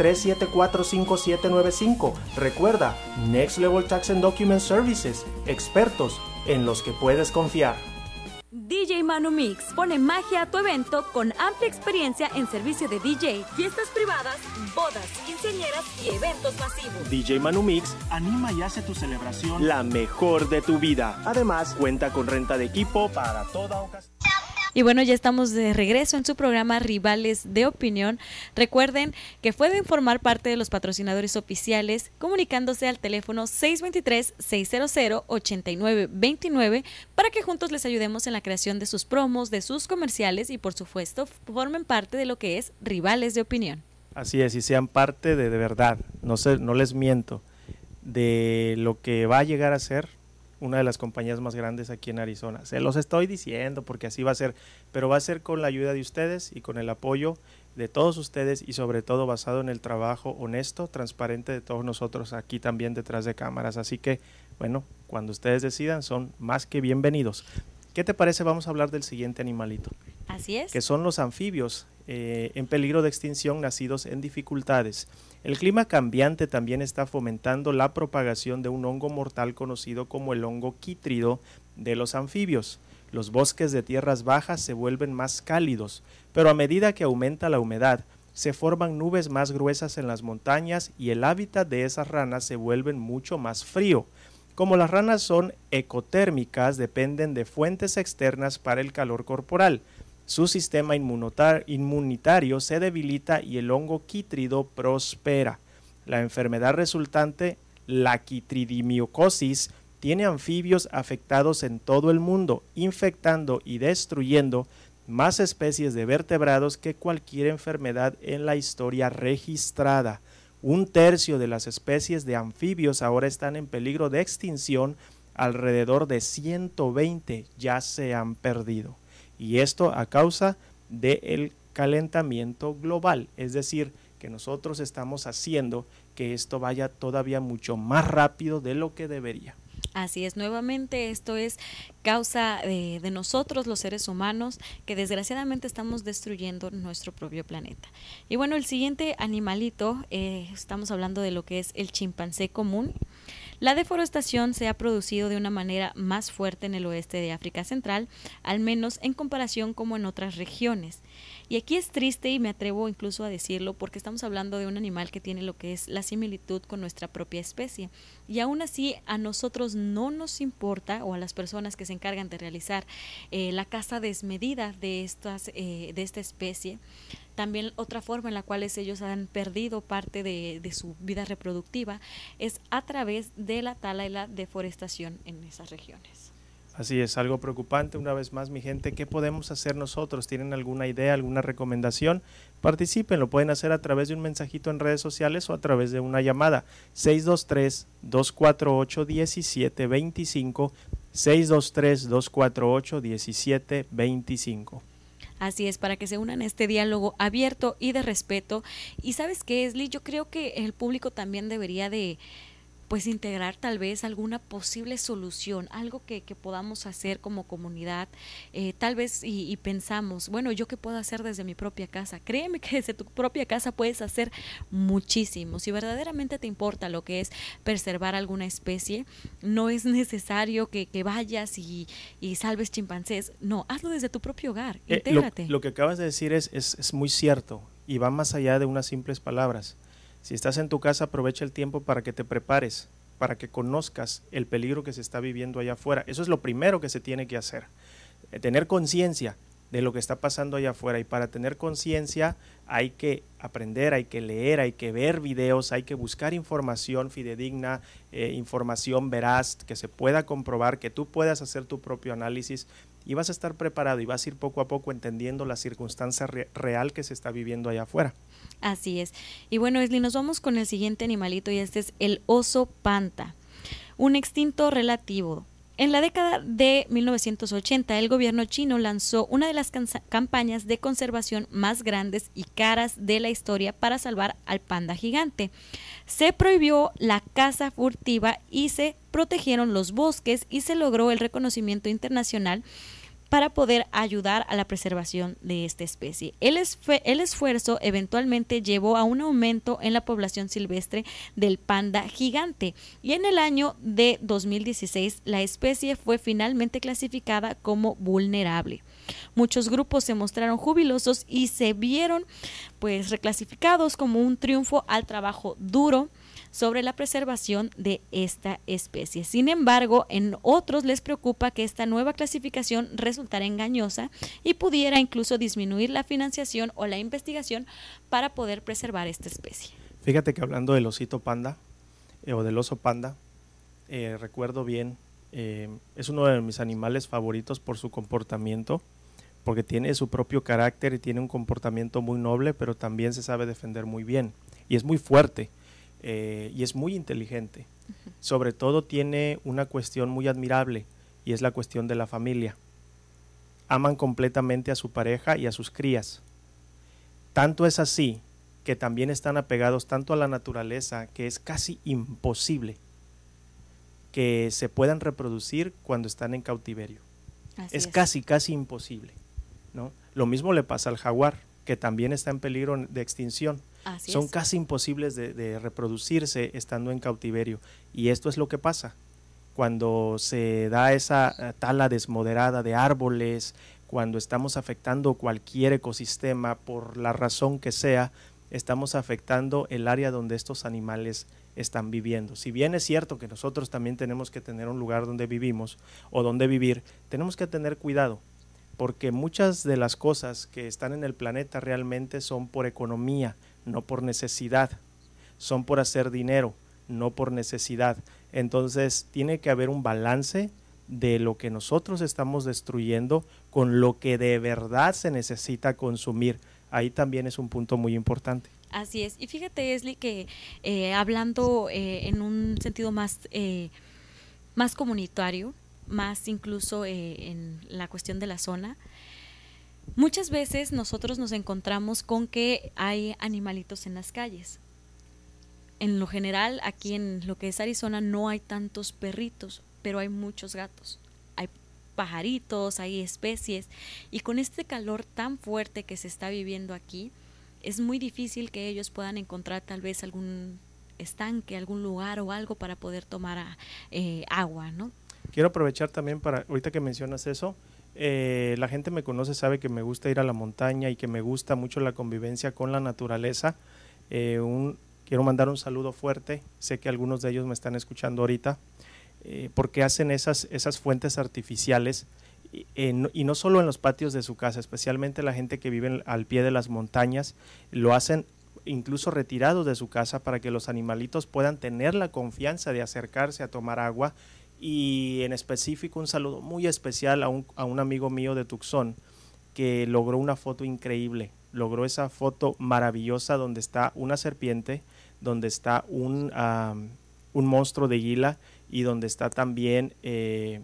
3745795. Recuerda, Next Level Tax and Document Services, expertos en los que puedes confiar. DJ Manu Mix pone magia a tu evento con amplia experiencia en servicio de DJ, fiestas privadas, bodas, quinceañeras y eventos masivos. DJ Manu Mix anima y hace tu celebración la mejor de tu vida. Además, cuenta con renta de equipo para toda ocasión. Y bueno, ya estamos de regreso en su programa Rivales de Opinión. Recuerden que pueden formar parte de los patrocinadores oficiales comunicándose al teléfono 623-600-8929 para que juntos les ayudemos en la creación de sus promos, de sus comerciales y por supuesto formen parte de lo que es Rivales de Opinión. Así es, y sean parte de, de verdad, no, sé, no les miento, de lo que va a llegar a ser una de las compañías más grandes aquí en Arizona. Se los estoy diciendo porque así va a ser, pero va a ser con la ayuda de ustedes y con el apoyo de todos ustedes y sobre todo basado en el trabajo honesto, transparente de todos nosotros aquí también detrás de cámaras. Así que, bueno, cuando ustedes decidan son más que bienvenidos. ¿Qué te parece? Vamos a hablar del siguiente animalito. Así es. Que son los anfibios eh, en peligro de extinción nacidos en dificultades. El clima cambiante también está fomentando la propagación de un hongo mortal conocido como el hongo quítrido de los anfibios. Los bosques de tierras bajas se vuelven más cálidos, pero a medida que aumenta la humedad, se forman nubes más gruesas en las montañas y el hábitat de esas ranas se vuelve mucho más frío. Como las ranas son ecotérmicas, dependen de fuentes externas para el calor corporal. Su sistema inmunitario se debilita y el hongo quítrido prospera. La enfermedad resultante, la quitridimiocosis, tiene anfibios afectados en todo el mundo, infectando y destruyendo más especies de vertebrados que cualquier enfermedad en la historia registrada. Un tercio de las especies de anfibios ahora están en peligro de extinción, alrededor de 120 ya se han perdido. Y esto a causa del calentamiento global, es decir, que nosotros estamos haciendo que esto vaya todavía mucho más rápido de lo que debería. Así es, nuevamente esto es causa de, nosotros los seres humanos que desgraciadamente estamos destruyendo nuestro propio planeta. Y bueno, el siguiente animalito, eh, estamos hablando de lo que es el chimpancé común. La deforestación se ha producido de una manera más fuerte en el oeste de África Central, al menos en comparación como en otras regiones. Y aquí es triste y me atrevo incluso a decirlo porque estamos hablando de un animal que tiene lo que es la similitud con nuestra propia especie. Y aún así a nosotros no nos importa o a las personas que se encargan de realizar eh, la caza desmedida de, estas, eh, de esta especie. También otra forma en la cual ellos han perdido parte de, de su vida reproductiva es a través de la tala y la deforestación en esas regiones. Así es, algo preocupante. Una vez más, mi gente, ¿qué podemos hacer nosotros? ¿Tienen alguna idea, alguna recomendación? Participen, lo pueden hacer a través de un mensajito en redes sociales o a través de una llamada. 623-248-1725. 623-248-1725. Así es, para que se unan a este diálogo abierto y de respeto. Y sabes qué, Esli, yo creo que el público también debería de pues integrar tal vez alguna posible solución, algo que, podamos hacer como comunidad, eh, tal vez y, pensamos, bueno, yo qué puedo hacer desde mi propia casa. Créeme que desde tu propia casa puedes hacer muchísimo. Si verdaderamente te importa lo que es preservar alguna especie, no es necesario que, vayas y, salves chimpancés. No, hazlo desde tu propio hogar, eh, intégrate. lo, que acabas de decir es, es, es muy cierto y va más allá de unas simples palabras. Si estás en tu casa, aprovecha el tiempo para que te prepares, para que conozcas el peligro que se está viviendo allá afuera. Eso es lo primero que se tiene que hacer. Eh, tener conciencia de lo que está pasando allá afuera. Y para tener conciencia hay que aprender, hay que leer, hay que ver videos, hay que buscar información fidedigna, eh, información veraz, que se pueda comprobar, que tú puedas hacer tu propio análisis y vas a estar preparado y vas a ir poco a poco entendiendo la circunstancia real que se está viviendo allá afuera. Así es. Y bueno, Esli, nos vamos con el siguiente animalito y este es el oso panta, un extinto relativo. En la década de 1980, el gobierno chino lanzó una de las campañas de conservación más grandes y caras de la historia para salvar al panda gigante. Se prohibió la caza furtiva y se protegieron los bosques y se logró el reconocimiento internacional para poder ayudar a la preservación de esta especie. El, esfuerzo eventualmente llevó a un aumento en la población silvestre del panda gigante y en el año de 2016 la especie fue finalmente clasificada como vulnerable. Muchos grupos se mostraron jubilosos y se vieron pues reclasificados como un triunfo al trabajo duro sobre la preservación de esta especie. Sin embargo, en otros les preocupa que esta nueva clasificación resultara engañosa y pudiera incluso disminuir la financiación o la investigación para poder preservar esta especie. Fíjate que hablando del osito panda eh, o del oso panda, eh, recuerdo bien, eh, es uno de mis animales favoritos por su comportamiento, porque tiene su propio carácter y tiene un comportamiento muy noble, pero también se sabe defender muy bien y es muy fuerte. Eh, y es muy inteligente. Sobre todo tiene una cuestión muy admirable y es la cuestión de la familia. Aman completamente a su pareja y a sus crías. Tanto es así que también están apegados tanto a la naturaleza que es casi imposible que se puedan reproducir cuando están en cautiverio. Es, casi, casi imposible. ¿no? Lo mismo le pasa al jaguar, que también está en peligro de extinción son casi imposibles de, reproducirse estando en cautiverio. Y esto es lo que pasa. Cuando se da esa eh, tala desmoderada de árboles, cuando estamos afectando cualquier ecosistema por la razón que sea, estamos afectando el área donde estos animales están viviendo. Si bien es cierto que nosotros también tenemos que tener un lugar donde vivimos o donde vivir, tenemos que tener cuidado porque muchas de las cosas que están en el planeta realmente son por economía, no por necesidad, son por hacer dinero, no por necesidad. Entonces tiene que haber un balance de lo que nosotros estamos destruyendo con lo que de verdad se necesita consumir. Ahí también es un punto muy importante. Así es. Y fíjate, Esli, que eh, hablando eh, en un sentido más, eh, más comunitario, más incluso eh, en la cuestión de la zona. Muchas veces nosotros nos encontramos con que hay animalitos en las calles. En lo general, aquí en lo que es Arizona no hay tantos perritos, pero hay muchos gatos. Hay pajaritos, hay especies. Y con este calor tan fuerte que se está viviendo aquí, es muy difícil que ellos puedan encontrar tal vez algún estanque, algún lugar o algo para poder tomar eh, agua, ¿no? Quiero aprovechar también para, ahorita que mencionas eso, eh, la gente me conoce, sabe que me gusta ir a la montaña y que me gusta mucho la convivencia con la naturaleza. Eh, quiero mandar un saludo fuerte, sé que algunos de ellos me están escuchando ahorita, eh, porque hacen esas, esas fuentes artificiales y, no solo en los patios de su casa, especialmente la gente que vive al pie de las montañas, lo hacen incluso retirados de su casa para que los animalitos puedan tener la confianza de acercarse a tomar agua y en específico un saludo muy especial a un, a un amigo mío de Tucson que logró una foto increíble, logró esa foto maravillosa donde está una serpiente, donde está un, un monstruo de guila y donde está también eh,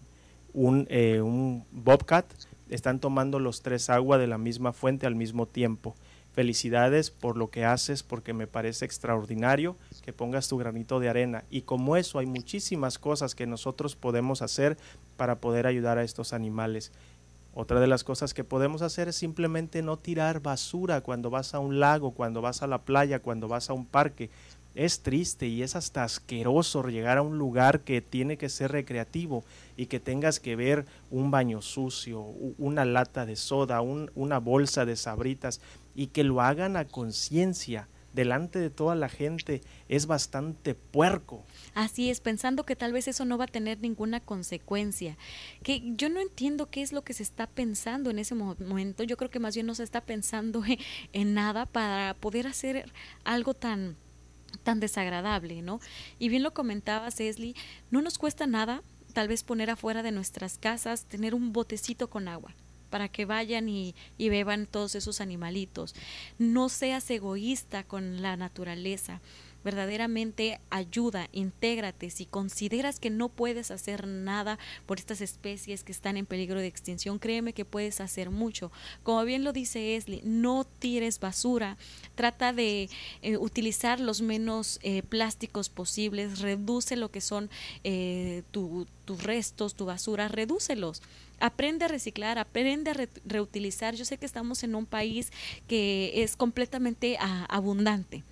un, eh, un bobcat, están tomando los tres agua de la misma fuente al mismo tiempo. Felicidades por lo que haces, porque me parece extraordinario que pongas tu granito de arena. Y como eso hay muchísimas cosas que nosotros podemos hacer para poder ayudar a estos animales. Otra de las cosas que podemos hacer es simplemente no tirar basura cuando vas a un lago, cuando vas a la playa, cuando vas a un parque. Es triste y es hasta asqueroso llegar a un lugar que tiene que ser recreativo y que tengas que ver un baño sucio, una lata de soda, un, una bolsa de sabritas y que lo hagan a conciencia delante de toda la gente es bastante puerco. Así es, pensando que tal vez eso no va a tener ninguna consecuencia. Que yo no entiendo qué es lo que se está pensando en ese momento. Yo creo que más bien no se está pensando en, nada para poder hacer algo tan tan desagradable, ¿no? Y bien lo comentabas, Esli, no nos cuesta nada tal vez poner afuera de nuestras casas, tener un botecito con agua para que vayan y, y, beban todos esos animalitos. No seas egoísta con la naturaleza verdaderamente ayuda, intégrate. Si consideras que no puedes hacer nada por estas especies que están en peligro de extinción, créeme que puedes hacer mucho. Como bien lo dice Esli, no tires basura, trata de eh, utilizar los menos eh, plásticos posibles, reduce lo que son eh, tu, tus restos, tu basura, redúcelos. Aprende a reciclar, aprende a re reutilizar. Yo sé que estamos en un país que es completamente a, abundante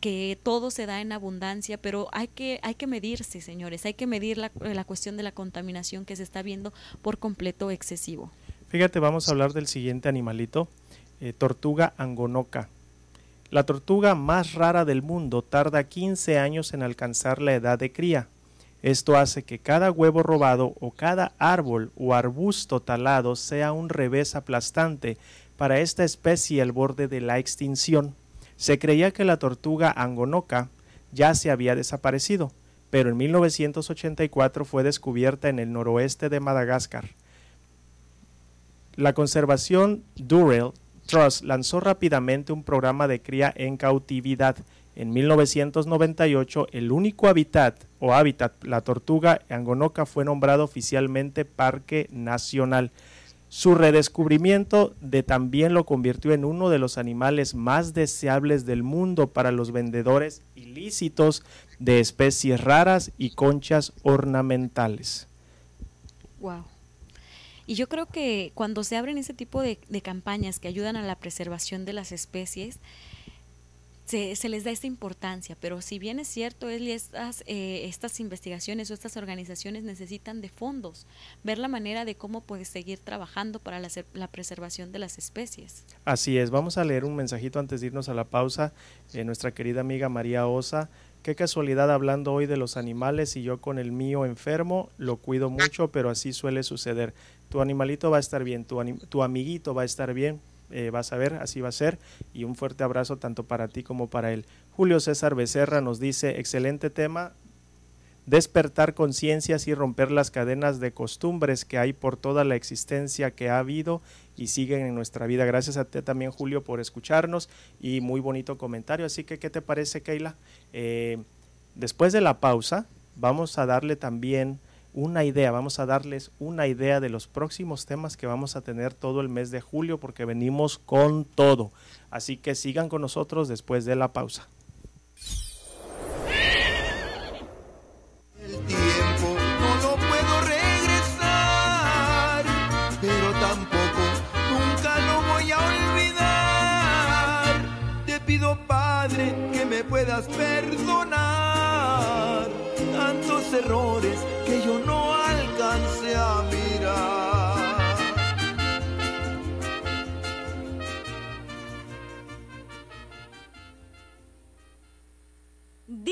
que todo se da en abundancia, pero hay que, hay que medirse, señores, hay que medir la, la cuestión de la contaminación que se está viendo por completo excesivo. Fíjate, vamos a hablar del siguiente animalito, eh, tortuga angonoca. La tortuga más rara del mundo tarda 15 años en alcanzar la edad de cría. Esto hace que cada huevo robado o cada árbol o arbusto talado sea un revés aplastante para esta especie al borde de la extinción. Se creía que la tortuga angonoca ya se había desaparecido, pero en 1984 fue descubierta en el noroeste de Madagascar. La conservación Durrell Trust lanzó rápidamente un programa de cría en cautividad. En 1998, el único hábitat o hábitat, la tortuga angonoca, fue nombrado oficialmente Parque Nacional. Su redescubrimiento de también lo convirtió en uno de los animales más deseables del mundo para los vendedores ilícitos de especies raras y conchas ornamentales. Wow. Y yo creo que cuando se abren ese tipo de, de campañas que ayudan a la preservación de las especies, se, les da esta importancia, pero si bien es cierto, Eli, estas, eh, estas investigaciones o estas organizaciones necesitan de fondos, ver la manera de cómo puedes seguir trabajando para la, la, preservación de las especies. Así es, vamos a leer un mensajito antes de irnos a la pausa. Eh, nuestra querida amiga María Osa, qué casualidad hablando hoy de los animales y yo con el mío enfermo, lo cuido mucho, pero así suele suceder. Tu animalito va a estar bien, tu, tu amiguito va a estar bien, eh, vas a ver, así va a ser. Y un fuerte abrazo tanto para ti como para él. Julio César Becerra nos dice, excelente tema, despertar conciencias y romper las cadenas de costumbres que hay por toda la existencia que ha habido y siguen en nuestra vida. Gracias a ti también, Julio, por escucharnos y muy bonito comentario. Así que, ¿qué te parece, Keila? Eh, después de la pausa, vamos a darle también una idea, vamos a darles una idea de los próximos temas que vamos a tener todo el mes de julio porque venimos con todo. Así que sigan con nosotros después de la pausa. El tiempo no lo puedo regresar, pero tampoco nunca lo voy a olvidar. Te pido, Padre, que me puedas perdonar errores que yo no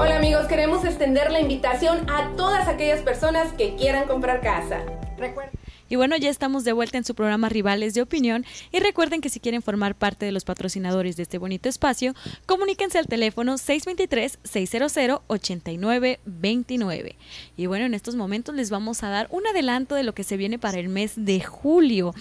Hola amigos, queremos extender la invitación a todas aquellas personas que quieran comprar casa. Y bueno, ya estamos de vuelta en su programa Rivales de Opinión y recuerden que si quieren formar parte de los patrocinadores de este bonito espacio, comuníquense al teléfono 623-600-8929. Y bueno, en estos momentos les vamos a dar un adelanto de lo que se viene para el mes de julio.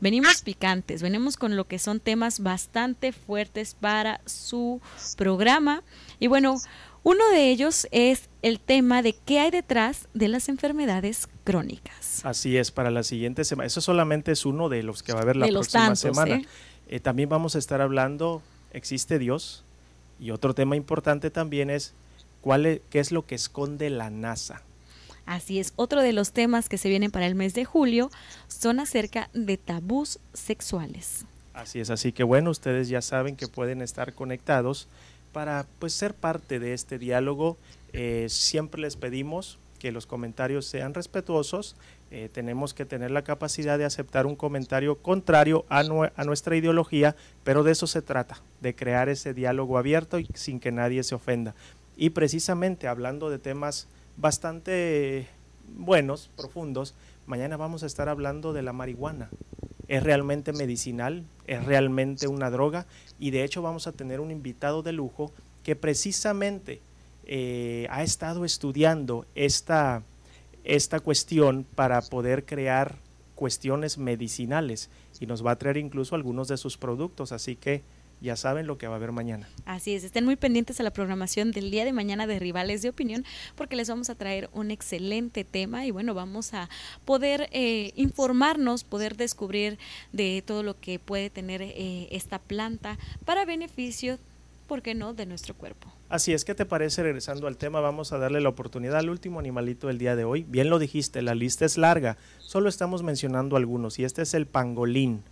Venimos picantes, venimos con lo que son temas bastante fuertes para su programa. Y bueno, uno de ellos es el tema de qué hay detrás de las enfermedades crónicas. Así es, para la siguiente semana. Eso solamente es uno de los que va a haber la próxima semana. ¿eh? Eh, también vamos a estar hablando, ¿existe Dios? Y otro tema importante también es, ¿cuál es ¿qué es lo que esconde la NASA? Así es, otro de los temas que se vienen para el mes de julio son acerca de tabús sexuales. Así es, así que bueno, ustedes ya saben que pueden estar conectados para pues, ser parte de este diálogo. Eh, siempre les pedimos que los comentarios sean respetuosos. Eh, tenemos que tener la capacidad de aceptar un comentario contrario a, a, nuestra ideología, pero de eso se trata, de crear ese diálogo abierto y sin que nadie se ofenda. Y precisamente hablando de temas bastante buenos, profundos, mañana vamos a estar hablando de la marihuana. ¿Es realmente medicinal? ¿Es realmente una droga? y de hecho vamos a tener un invitado de lujo que precisamente eh, ha estado estudiando esta, esta cuestión para poder crear cuestiones medicinales y nos va a traer incluso algunos de sus productos, así que ya saben lo que va a haber mañana. Así es, estén muy pendientes a la programación del día de mañana de Rivales de Opinión porque les vamos a traer un excelente tema y bueno, vamos a poder eh, informarnos, poder descubrir de todo lo que puede tener eh, esta planta para beneficio, ¿por qué no?, de nuestro cuerpo. Así es, ¿qué te parece? Regresando al tema, vamos a darle la oportunidad al último animalito del día de hoy. Bien lo dijiste, la lista es larga, solo estamos mencionando algunos y este es el pangolín.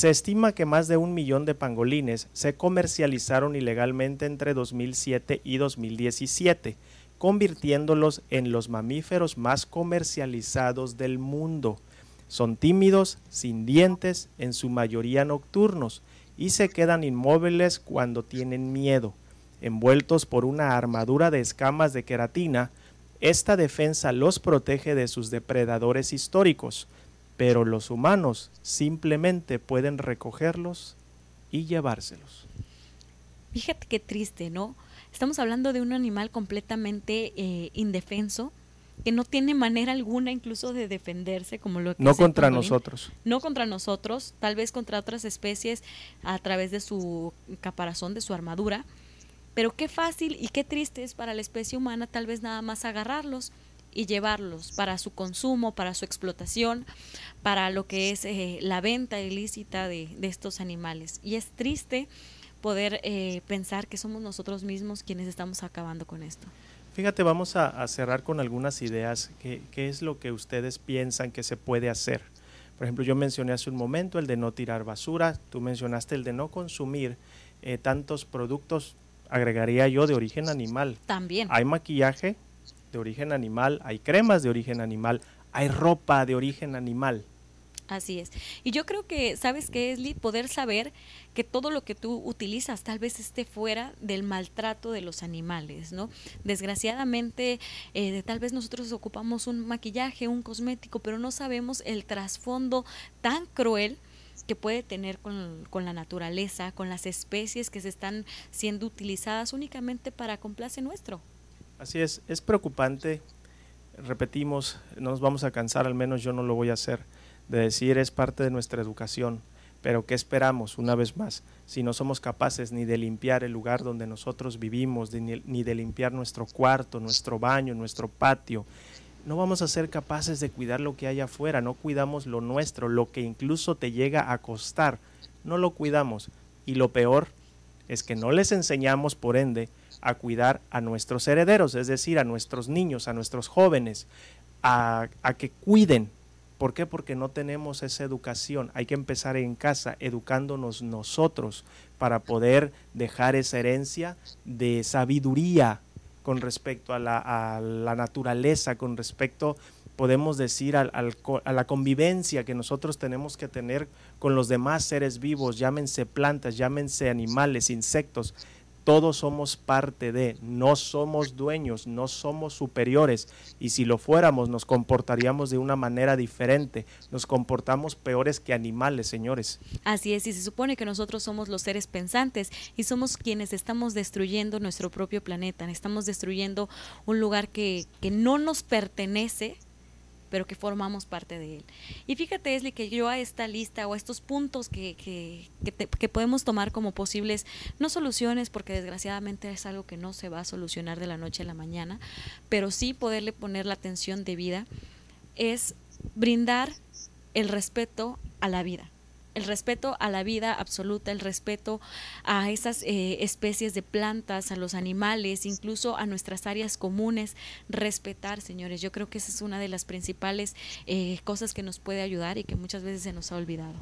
Se estima que más de un millón de pangolines se comercializaron ilegalmente entre 2007 y 2017, convirtiéndolos en los mamíferos más comercializados del mundo. Son tímidos, sin dientes, en su mayoría nocturnos, y se quedan inmóviles cuando tienen miedo. Envueltos por una armadura de escamas de queratina, esta defensa los protege de sus depredadores históricos, pero los humanos simplemente pueden recogerlos y llevárselos. Fíjate qué triste, ¿no? Estamos hablando de un animal completamente eh, indefenso, que no tiene manera alguna incluso de defenderse como lo que no contra pangolín. nosotros no contra nosotros tal vez contra otras especies a través de su caparazón de su armadura pero qué fácil y qué triste es para la especie humana tal vez nada más agarrarlos y llevarlos para su consumo, para su explotación, para lo que es eh, la venta ilícita de, de estos animales. Y es triste poder eh, pensar que somos nosotros mismos quienes estamos acabando con esto. Fíjate, vamos a, a cerrar con algunas ideas. ¿Qué, ¿Qué es lo que ustedes piensan que se puede hacer? Por ejemplo, yo mencioné hace un momento el de no tirar basura, tú mencionaste el de no consumir eh, tantos productos, agregaría yo, de origen animal. También. Hay maquillaje de origen animal, hay cremas de origen animal, hay ropa de origen animal. Así es. Y yo creo que, ¿sabes qué, Esli? Poder saber que todo lo que tú utilizas tal vez esté fuera del maltrato de los animales, ¿no? Desgraciadamente, eh, tal vez nosotros ocupamos un maquillaje, un cosmético, pero no sabemos el trasfondo tan cruel que puede tener con, con, la naturaleza, con las especies que se están siendo utilizadas únicamente para complace nuestro. Así es, es preocupante, repetimos, no nos vamos a cansar, al menos yo no lo voy a hacer, de decir es parte de nuestra educación, pero ¿qué esperamos una vez más? Si no somos capaces ni de limpiar el lugar donde nosotros vivimos, ni de limpiar nuestro cuarto, nuestro baño, nuestro patio, no vamos a ser capaces de cuidar lo que hay afuera, no cuidamos lo nuestro, lo que incluso te llega a costar, no lo cuidamos. Y lo peor es que no les enseñamos, por ende, a cuidar a nuestros herederos, es decir, a nuestros niños, a nuestros jóvenes, a, que cuiden. ¿Por qué? Porque no tenemos esa educación. Hay que empezar en casa, educándonos nosotros para poder dejar esa herencia de sabiduría con respecto a la, a la naturaleza, con respecto, podemos decir, a la convivencia que nosotros tenemos que tener con los demás seres vivos, llámense plantas, llámense animales, insectos. Todos somos parte de, no somos dueños, no somos superiores. Y si lo fuéramos nos comportaríamos de una manera diferente, nos comportamos peores que animales, señores. Así es, y se supone que nosotros somos los seres pensantes y somos quienes estamos destruyendo nuestro propio planeta, estamos destruyendo un lugar que, que no nos pertenece, pero que formamos parte de él. Y fíjate, Esli, que yo a esta lista o a estos puntos que, que, que, podemos tomar como posibles, no soluciones, porque desgraciadamente es algo que no se va a solucionar de la noche a la mañana, pero sí poderle poner la atención debida, es brindar el respeto a la vida el respeto a la vida absoluta, el respeto a esas eh, especies de plantas, a los animales, incluso a nuestras áreas comunes, respetar, señores. Yo creo que esa es una de las principales eh, cosas que nos puede ayudar y que muchas veces se nos ha olvidado.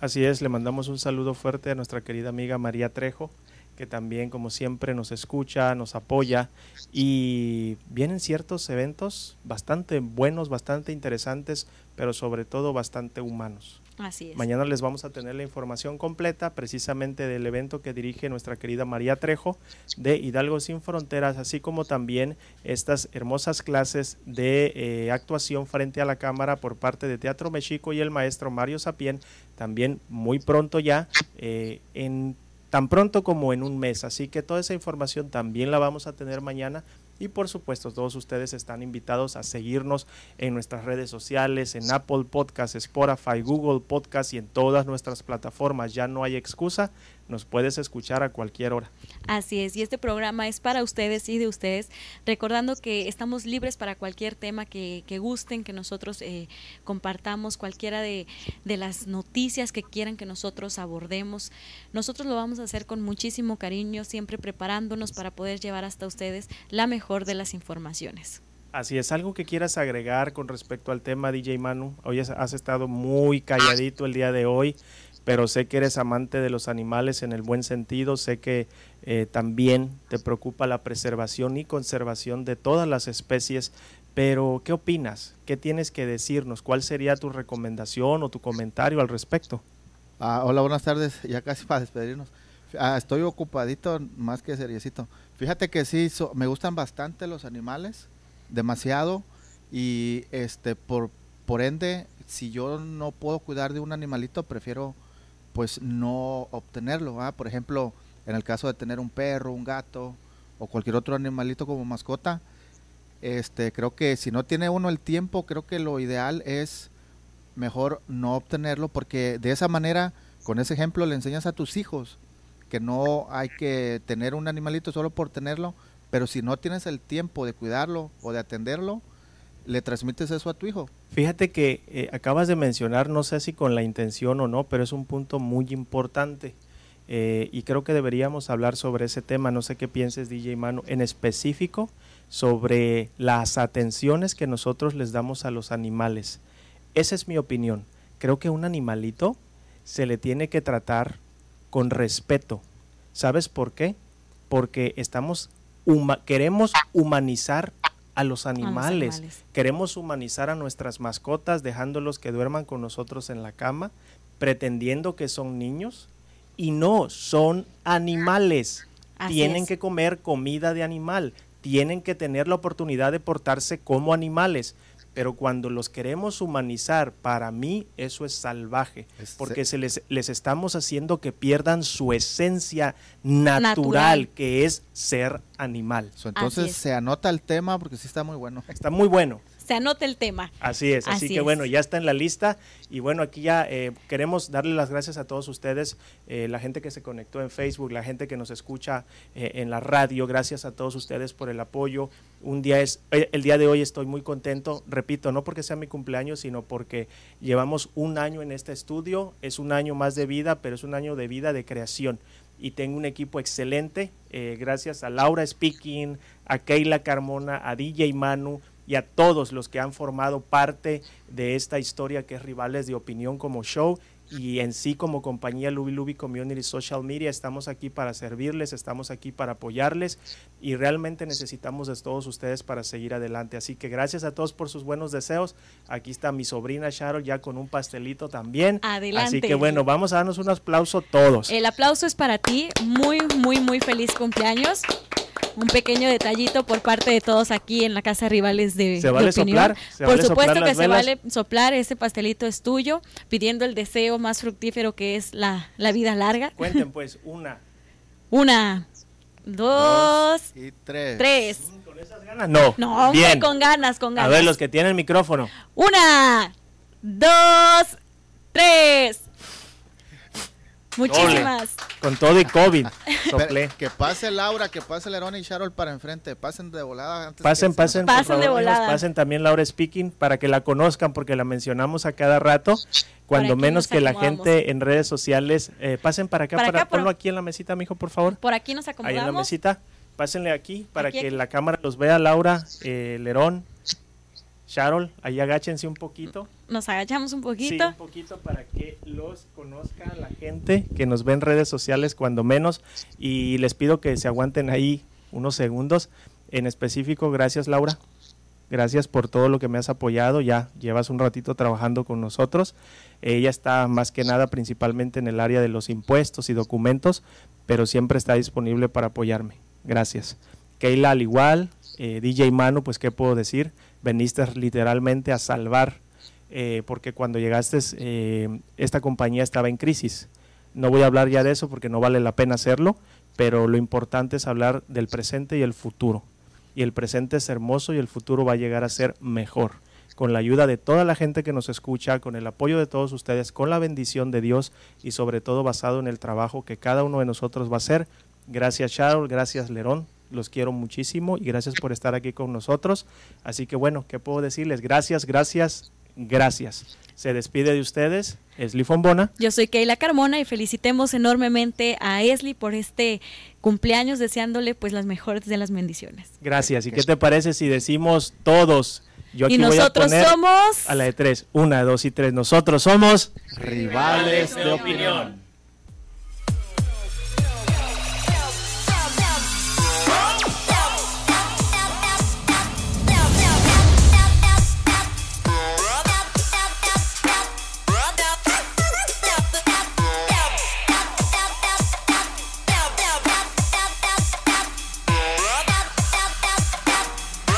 Así es, le mandamos un saludo fuerte a nuestra querida amiga María Trejo, que también, como siempre, nos escucha, nos apoya y vienen ciertos eventos bastante buenos, bastante interesantes, pero sobre todo bastante humanos. Así es. Mañana les vamos a tener la información completa precisamente del evento que dirige nuestra querida María Trejo de Hidalgo Sin Fronteras, así como también estas hermosas clases de eh, actuación frente a la cámara por parte de Teatro Mexico y el maestro Mario Sapien, también muy pronto ya, eh, en tan pronto como en un mes. Así que toda esa información también la vamos a tener mañana Y por supuesto, todos ustedes están invitados a seguirnos en nuestras redes sociales, en Apple Podcast, Spotify, Google Podcast y en todas nuestras plataformas. Ya no hay excusa, nos puedes escuchar a cualquier hora. Así es, y este programa es para ustedes y de ustedes, recordando que estamos libres para cualquier tema que, que gusten, que nosotros eh, compartamos, cualquiera de, de las noticias que quieran que nosotros abordemos. Nosotros lo vamos a hacer con muchísimo cariño, siempre preparándonos para poder llevar hasta ustedes la mejor de las informaciones. Así es, algo que quieras agregar con respecto al tema DJ Manu. Hoy has- has estado muy calladito el día de hoy, pero sé que eres amante de los animales en el buen sentido. Sé que eh, también te preocupa la preservación y conservación de todas las especies. Pero, ¿qué opinas? ¿Qué tienes que decirnos? ¿Cuál sería tu recomendación o tu comentario al respecto? Ah, hola, buenas tardes. Ya casi para despedirnos. Ah, estoy ocupadito más que seriecito. Fíjate que sí, so- me gustan bastante los animales, demasiado. Y este, por, por ende, si yo no puedo cuidar de un animalito, prefiero pues no obtenerlo. ¿ah? Por ejemplo, en el caso de tener un perro, un gato o cualquier otro animalito como mascota, este, creo que si no tiene uno el tiempo, creo que lo ideal es mejor no obtenerlo porque de esa manera, con ese ejemplo, le enseñas a tus hijos que no hay que tener un animalito solo por tenerlo, pero si no tienes el tiempo de cuidarlo o de atenderlo, le transmites eso a tu hijo. Fíjate que eh, acabas de mencionar, no sé si con la intención o no, pero es un punto muy importante. eh, y creo que deberíamos hablar sobre ese tema. No sé qué pienses, DJ Manu, en específico sobre las atenciones que nosotros les damos a los animales. Esa es mi opinión. Creo que un animalito se le tiene que tratar con respeto. ¿Sabes por qué? Porque estamos queremos humanizar a los animales. animales. Queremos humanizar a nuestras mascotas dejándolos que duerman con nosotros en la cama, pretendiendo que son niños y no, son animales. Así tienen es. que comer comida de animal, tienen que tener la oportunidad de portarse como animales. Pero cuando los queremos humanizar, para mí eso es salvaje, Es- porque se les, les estamos haciendo que pierdan su esencia natural, Natural. que es ser animal. Entonces es. se anota el tema porque sí está muy bueno. Está muy bueno. Se anota el tema. Así es, así, Así que es. bueno, ya está en la lista y bueno, aquí ya eh, queremos darle las gracias a todos ustedes, eh, la gente que se conectó en Facebook, la gente que nos escucha eh, en la radio, gracias a todos ustedes por el apoyo. Un día es, eh, el día de hoy estoy muy contento, repito, no porque sea mi cumpleaños, sino porque llevamos un año en este estudio, es un año más de vida, pero es un año de vida de creación y tengo un equipo excelente, eh, gracias a Laura Speaking, a Keila Carmona, a DJ Manu y a todos los que han formado parte de esta historia que es Rivales de Opinión como show y en sí como compañía Lubi Lubi Community Social Media estamos aquí para servirles, estamos aquí para apoyarles y realmente necesitamos de todos ustedes para seguir adelante. Así que gracias a todos por sus buenos deseos. Aquí está mi sobrina Sharon ya con un pastelito también. Adelante. Así que bueno, vamos a darnos un aplauso todos. El aplauso es para ti. Muy, muy, muy feliz cumpleaños. Un pequeño detallito por parte de todos aquí en la Casa Rivales de, ¿Se de vale Opinión. soplar? ¿Se por vale supuesto soplar que se velas? vale soplar. Ese pastelito es tuyo, pidiendo el deseo más fructífero que es la, la vida larga. Cuenten pues una. Una, dos, Y tres. tres. ¿Con esas ganas? No. No, hombre, Bien. con ganas, con A ganas. ver, los que tienen micrófono. Una, dos, tres. Muchísimas. Con todo y COVID. Soplé. que pase Laura, que pase Lerón y Charol para enfrente. Pasen de volada antes Pasen, que pasen, Pasen de favor, volada. pasen también Laura Speaking para que la conozcan porque la mencionamos a cada rato. Cuando menos nos que la acomodamos. gente en redes sociales eh, pasen para acá, Para para, acá, por- ponlo aquí en la mesita, mijo, por favor. Por aquí nos Ahí en la acomodamos. mesita. Pásenle aquí para Aquí, que aquí. la cámara los vea, Laura, eh, Lerón, Charol, ahí agáchense un poquito. Nos agachamos un Sí, poquito. un poquito para que los conozca la gente que nos ve en redes sociales cuando menos y les pido que se aguanten ahí unos segundos. En específico, gracias Laura. Gracias por todo lo que me has apoyado. Ya llevas un ratito trabajando con nosotros. Ella está más que nada principalmente en el área de los impuestos y documentos, pero siempre está disponible para apoyarme. Gracias. Keila al igual, eh, DJ Manu, pues qué puedo decir, veniste literalmente a salvar, eh, porque cuando llegaste eh, esta compañía estaba en crisis. No voy a hablar ya de eso porque no vale la pena hacerlo, pero lo importante es hablar del presente y el futuro. y el presente es hermoso y el futuro va a llegar a ser mejor. Con la ayuda de toda la gente que nos escucha, con el apoyo de todos ustedes, con la bendición de Dios y sobre todo basado en el trabajo que cada uno de nosotros va a hacer. Gracias Charles, gracias Lerón, los quiero muchísimo y gracias por estar aquí con nosotros. Así que bueno, ¿qué puedo decirles? Gracias, gracias, gracias. Se despide de ustedes Esli Fombona. Yo soy Keila Carmona y felicitemos enormemente a Esli por este cumpleaños, deseándole pues las mejores de las bendiciones. Gracias. ¿Y qué te parece si decimos todos? Yo aquí y nosotros voy a poner somos... A la de tres. Una, dos y tres. Nosotros somos... Rivales de opinión.